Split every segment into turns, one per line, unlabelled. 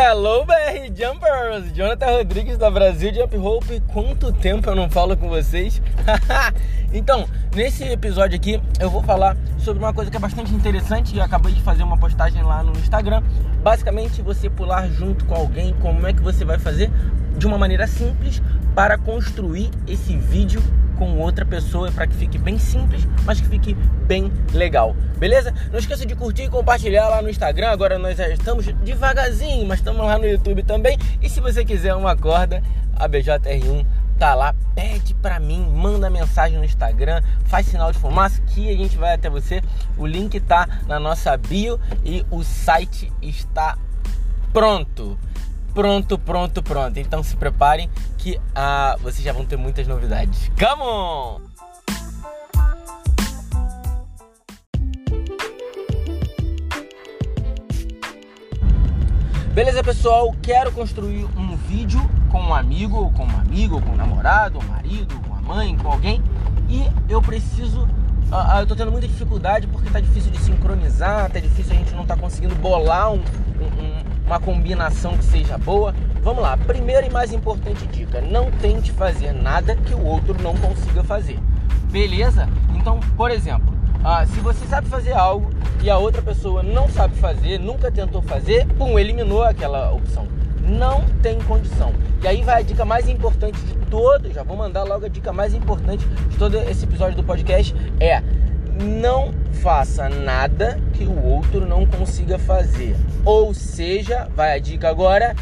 Hello BR Jumpers! Jonathan Rodrigues da Brasil Jump Hope. Quanto tempo eu não falo com vocês? então, nesse episódio aqui eu vou falar sobre uma coisa que é bastante interessante eu acabei de fazer uma postagem lá no Instagram. Basicamente, você pular junto com alguém, como é que você vai fazer de uma maneira simples para construir esse vídeo com outra pessoa para que fique bem simples, mas que fique bem legal. Beleza? Não esqueça de curtir e compartilhar lá no Instagram. Agora nós já estamos devagarzinho, mas estamos lá no YouTube também. E se você quiser uma corda, a BJR1 tá lá, pede pra mim, manda mensagem no Instagram, faz sinal de fumaça que a gente vai até você. O link tá na nossa bio e o site está pronto pronto, pronto, pronto. Então se preparem que ah, vocês já vão ter muitas novidades. Come on! Beleza, pessoal? Quero construir um vídeo com um amigo, com uma amiga, com um namorado, um marido, com a mãe, com alguém. E eu preciso. Uh, eu tô tendo muita dificuldade porque tá difícil de sincronizar, tá difícil a gente não tá conseguindo bolar um, um, uma combinação que seja boa. Vamos lá, primeira e mais importante dica: não tente fazer nada que o outro não consiga fazer. Beleza? Então, por exemplo, ah, se você sabe fazer algo e a outra pessoa não sabe fazer, nunca tentou fazer, pum, eliminou aquela opção. Não tem condição. E aí vai a dica mais importante de todo, já vou mandar logo a dica mais importante de todo esse episódio do podcast é não faça nada que o outro não consiga fazer. Ou seja, vai a dica agora,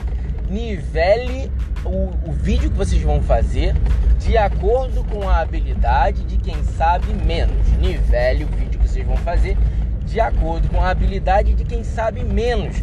nivele o, o vídeo que vocês vão fazer de acordo com a habilidade de quem sabe menos. Nivele o vídeo que vocês vão fazer de acordo com a habilidade de quem sabe menos,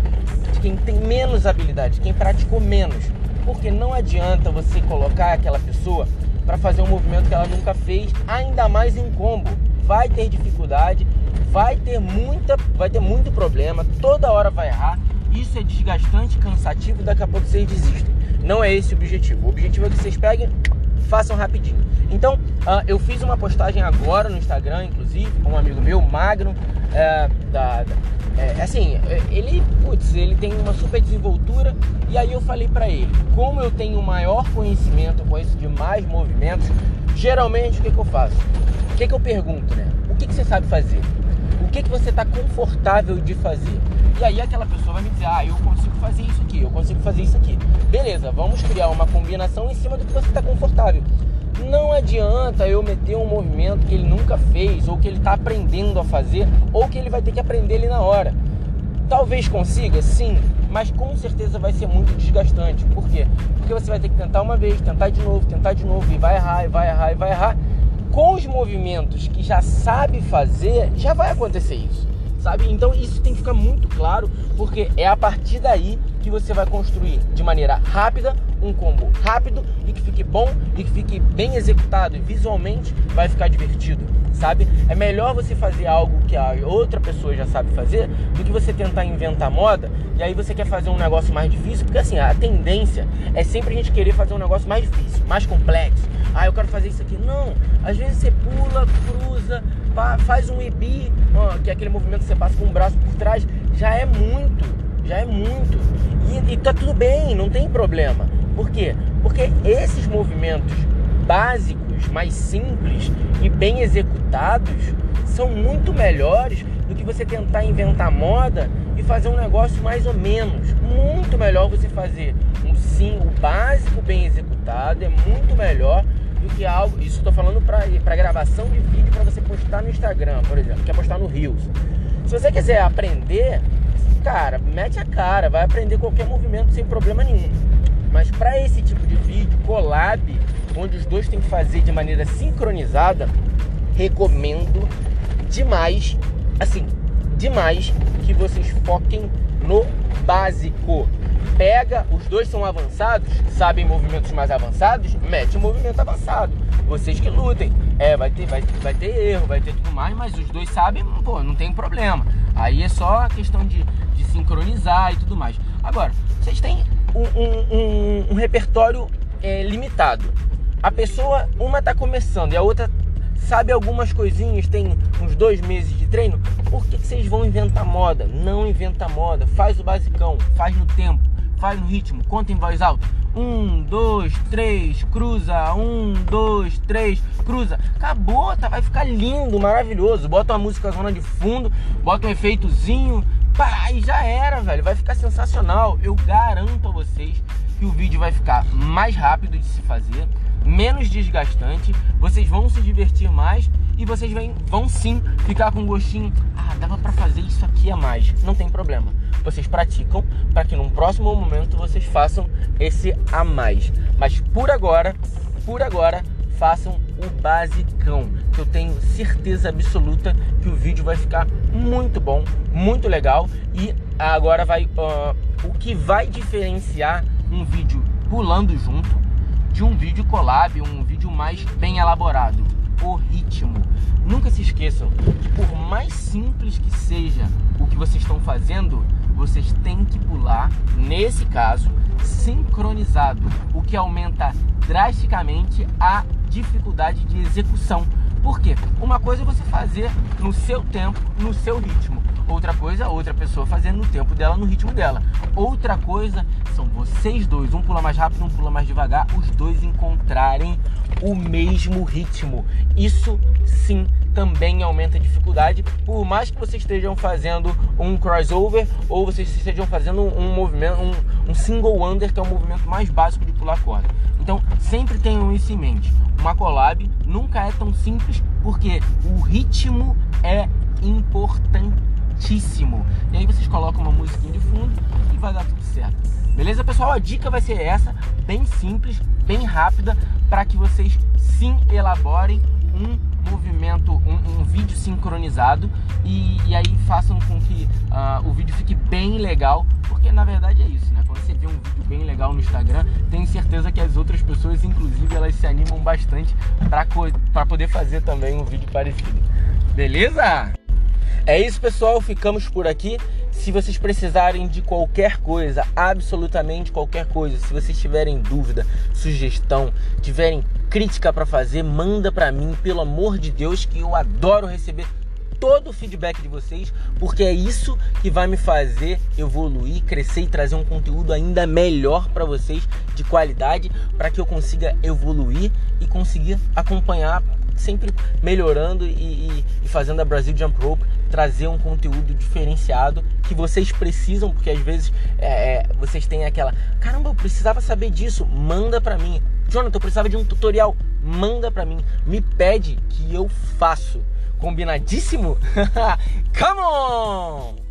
de quem tem menos habilidade, quem praticou menos. Porque não adianta você colocar aquela pessoa para fazer um movimento que ela nunca fez, ainda mais em combo vai ter dificuldade, vai ter muita, vai ter muito problema, toda hora vai errar. Isso é desgastante, cansativo daqui a pouco vocês desistem. Não é esse o objetivo. O objetivo é que vocês peguem, façam rapidinho. Então, uh, eu fiz uma postagem agora no Instagram, inclusive, com um amigo meu, Magno, é, da, é, assim, é, ele, putz, ele tem uma super desenvoltura e aí eu falei para ele, como eu tenho maior conhecimento, conheço de mais movimentos, geralmente o que, que eu faço? O que, que eu pergunto, né? O que, que você sabe fazer? Você está confortável de fazer? E aí aquela pessoa vai me dizer, ah, eu consigo fazer isso aqui, eu consigo fazer isso aqui. Beleza, vamos criar uma combinação em cima do que você está confortável. Não adianta eu meter um movimento que ele nunca fez, ou que ele está aprendendo a fazer, ou que ele vai ter que aprender ali na hora. Talvez consiga, sim, mas com certeza vai ser muito desgastante. Por quê? Porque você vai ter que tentar uma vez, tentar de novo, tentar de novo, e vai errar, e vai errar, e vai errar com os movimentos que já sabe fazer, já vai acontecer isso, sabe? Então isso tem que ficar muito claro, porque é a partir daí que você vai construir de maneira rápida um combo rápido e que fique bom e que fique bem executado e visualmente vai ficar divertido, sabe? É melhor você fazer algo que a outra pessoa já sabe fazer do que você tentar inventar moda e aí você quer fazer um negócio mais difícil, porque assim, a tendência é sempre a gente querer fazer um negócio mais difícil, mais complexo. Ah, eu quero fazer isso aqui. Não, às vezes você pula, cruza, faz um EB, que é aquele movimento que você passa com o braço por trás, já é muito, já é muito. E, e tá tudo bem, não tem problema. Por quê? Porque esses movimentos básicos, mais simples e bem executados são muito melhores do que você tentar inventar moda e fazer um negócio mais ou menos. Muito melhor você fazer um sim, o básico bem executado é muito melhor do que algo. Isso eu tô falando para gravação de vídeo para você postar no Instagram, por exemplo, quer postar no Reels. Se você quiser aprender, cara, mete a cara, vai aprender qualquer movimento sem problema nenhum. Mas para esse tipo de vídeo, collab, onde os dois têm que fazer de maneira sincronizada, recomendo demais, assim, demais que vocês foquem no básico. Pega, os dois são avançados, sabem movimentos mais avançados, mete um movimento avançado. Vocês que lutem. É, vai ter, vai, vai ter erro, vai ter tudo mais, mas os dois sabem, pô, não tem problema. Aí é só questão de, de sincronizar e tudo mais. Agora, vocês têm um, um, um, um repertório é, limitado. A pessoa, uma está começando e a outra sabe algumas coisinhas, tem uns dois meses de treino. Por que, que vocês vão inventar moda? Não inventa moda, faz o basicão, faz no tempo vai no ritmo, conta em voz alta. Um, dois, três, cruza. Um, dois, três, cruza. Acabou, tá? Vai ficar lindo, maravilhoso. Bota uma música zona de fundo, bota um efeitozinho. Pá, e já era, velho. Vai ficar sensacional. Eu garanto a vocês que o vídeo vai ficar mais rápido de se fazer, menos desgastante. Vocês vão se divertir mais e vocês vão, sim ficar com um gostinho. Ah, dava para fazer isso aqui a mais. Não tem problema vocês praticam para que num próximo momento vocês façam esse a mais. Mas por agora, por agora, façam o basicão, que eu tenho certeza absoluta que o vídeo vai ficar muito bom, muito legal e agora vai uh, o que vai diferenciar um vídeo pulando junto de um vídeo collab, um vídeo mais bem elaborado, o ritmo. Nunca se esqueçam que por mais simples que seja o que vocês estão fazendo, vocês têm que pular, nesse caso, sincronizado, o que aumenta drasticamente a dificuldade de execução. Por quê? Uma coisa é você fazer no seu tempo, no seu ritmo. Outra coisa, outra pessoa fazendo no tempo dela, no ritmo dela. Outra coisa são vocês dois, um pula mais rápido, um pula mais devagar, os dois encontrarem o mesmo ritmo. Isso sim também aumenta a dificuldade, por mais que vocês estejam fazendo um crossover ou vocês estejam fazendo um movimento, um, um single under, que é o movimento mais básico de pular corda. Então, sempre tenham isso em mente. Uma collab nunca é tão simples porque o ritmo é importantíssimo. E aí vocês colocam uma musiquinha de fundo e vai dar tudo certo. Beleza, pessoal? A dica vai ser essa, bem simples, bem rápida, para que vocês sim elaborem um movimento, um, um vídeo sincronizado e, e, aí façam com que uh, o vídeo fique bem legal, porque na verdade é isso, né? Quando você vê um vídeo bem legal no Instagram, tenho certeza que as outras pessoas, inclusive, elas se animam bastante para poder fazer também um vídeo parecido. Beleza? É isso, pessoal. Ficamos por aqui. Se vocês precisarem de qualquer coisa, absolutamente qualquer coisa, se vocês tiverem dúvida, sugestão, tiverem crítica para fazer, manda para mim, pelo amor de Deus, que eu adoro receber todo o feedback de vocês, porque é isso que vai me fazer evoluir, crescer e trazer um conteúdo ainda melhor para vocês, de qualidade, para que eu consiga evoluir e conseguir acompanhar sempre melhorando e, e, e, fazendo a Brasil Jump Rope trazer um conteúdo diferenciado que vocês precisam, porque às vezes é, é vocês têm aquela, caramba, eu precisava saber disso, manda para mim. Jonathan, eu precisava de um tutorial, manda para mim, me pede que eu faço. Combinadíssimo? Come on!